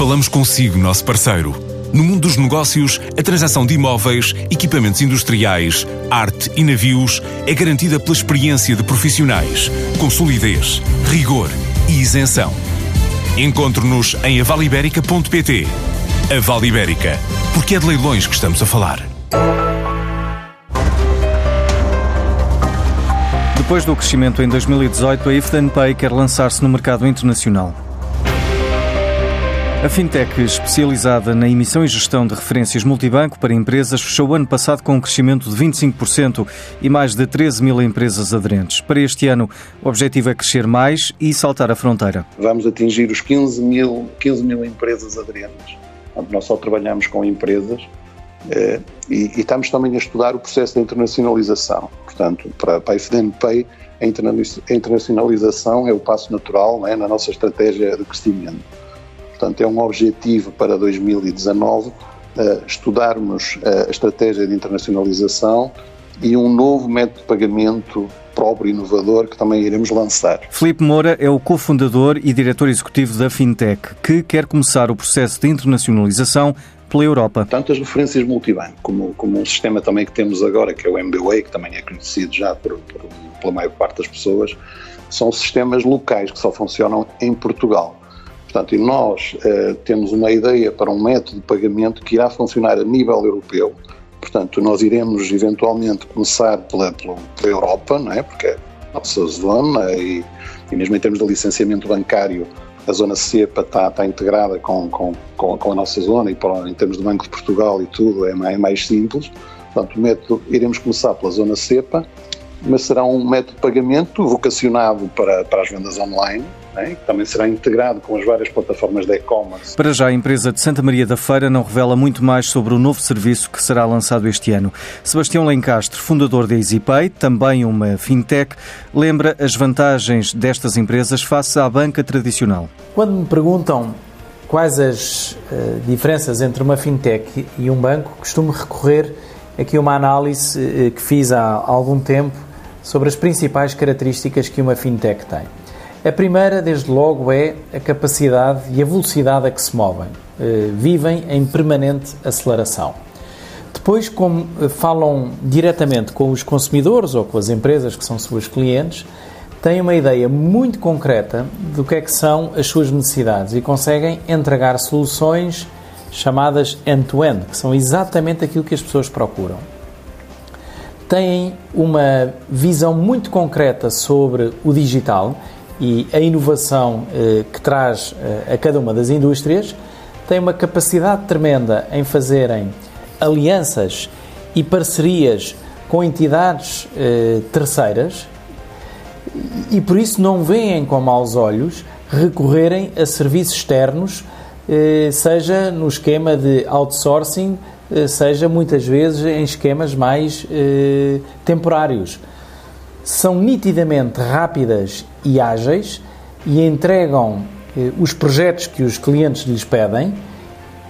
Falamos consigo, nosso parceiro. No mundo dos negócios, a transação de imóveis, equipamentos industriais, arte e navios é garantida pela experiência de profissionais, com solidez, rigor e isenção. Encontre-nos em avaliberica.pt. A Vale Ibérica, porque é de leilões que estamos a falar. Depois do crescimento em 2018, a Pay quer lançar-se no mercado internacional. A fintech especializada na emissão e gestão de referências multibanco para empresas fechou o ano passado com um crescimento de 25% e mais de 13 mil empresas aderentes. Para este ano, o objetivo é crescer mais e saltar a fronteira. Vamos atingir os 15 mil, 15 mil empresas aderentes. Nós só trabalhamos com empresas eh, e, estamos também a estudar o processo de internacionalização. Portanto, para, a FDN Pay, a internacionalização é o passo natural é, na nossa estratégia de crescimento. Portanto, é um objetivo para 2019 uh, eh, estudarmos uh, a estratégia de internacionalização e um novo método de pagamento próprio e inovador que também iremos lançar. Filipe Moura é o cofundador e diretor executivo da Fintech, que quer começar o processo de internacionalização pela Europa. Tanto as referências multibanco como, como um sistema também que temos agora, que é o MBWay, que também é conhecido já por, por, pela maior parte das pessoas, são sistemas locais que só funcionam em Portugal. Portanto, nós eh, temos uma ideia para um método de pagamento que irá funcionar a nível europeu. Portanto, nós iremos eventualmente começar pela, pela, pela Europa, não é? porque é a nossa zona e, e mesmo em termos de licenciamento bancário, a zona CEPA está, está integrada com, com, com, a nossa zona e para, em termos do Banco de Portugal e tudo é mais, é mais simples. Portanto, método, iremos começar pela zona CEPA, mas será um método de pagamento vocacionado para, para as vendas online, né, que também será integrado com as várias plataformas de e-commerce. Para já, a empresa de Santa Maria da Feira não revela muito mais sobre o novo serviço que será lançado este ano. Sebastião Lencastre, fundador da EasyPay, também uma fintech, lembra as vantagens destas empresas face à banca tradicional. Quando me perguntam quais as uh, diferenças entre uma fintech e um banco, costumo recorrer aqui a uma análise uh, que fiz há algum tempo sobre as principais características que uma fintech tem. A primeira, desde logo, é a capacidade e a velocidade a que se movem. Uh, vivem em permanente aceleração. Depois, como eh, falam diretamente com os consumidores ou com as empresas que são suas clientes, têm uma ideia muito concreta do que é que são as suas necessidades e conseguem entregar soluções chamadas end-to-end, -end, que são exatamente aquilo que as pessoas procuram têm uma visão muito concreta sobre o digital e a inovação eh, que traz eh, a cada uma das indústrias, têm uma capacidade tremenda em fazerem alianças e parcerias com entidades eh, terceiras e por isso não veem com maus olhos recorrerem a serviços externos, seja no esquema de outsourcing, eh, seja muitas vezes em esquemas mais eh, temporários. São nitidamente rápidas e ágeis e entregam eh, os projetos que os clientes lhes pedem,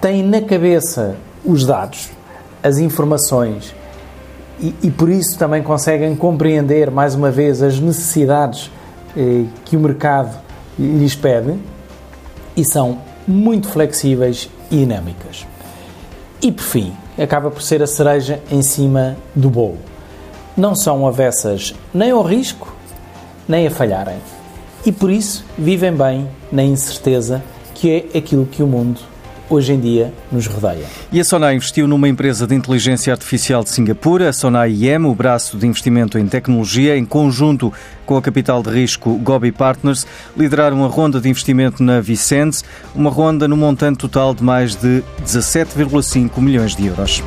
têm na cabeça os dados, as informações e, e por isso também conseguem compreender mais uma vez as necessidades eh, que o mercado lhes pede e são muito flexíveis e dinâmicas. E por fim, acaba por ser a cereja em cima do bolo. Não são avessas nem ao risco, nem a falharem. E por isso vivem bem na incerteza, que é aquilo que o mundo hoje em dia nos rodeia. E a Sonai investiu numa empresa de inteligência artificial de Singapura, a Sonai IM, o braço de investimento em tecnologia, em conjunto com a capital de risco Gobi Partners, lideraram uma ronda de investimento na Vicente, uma ronda no montante total de mais de 17,5 milhões de euros.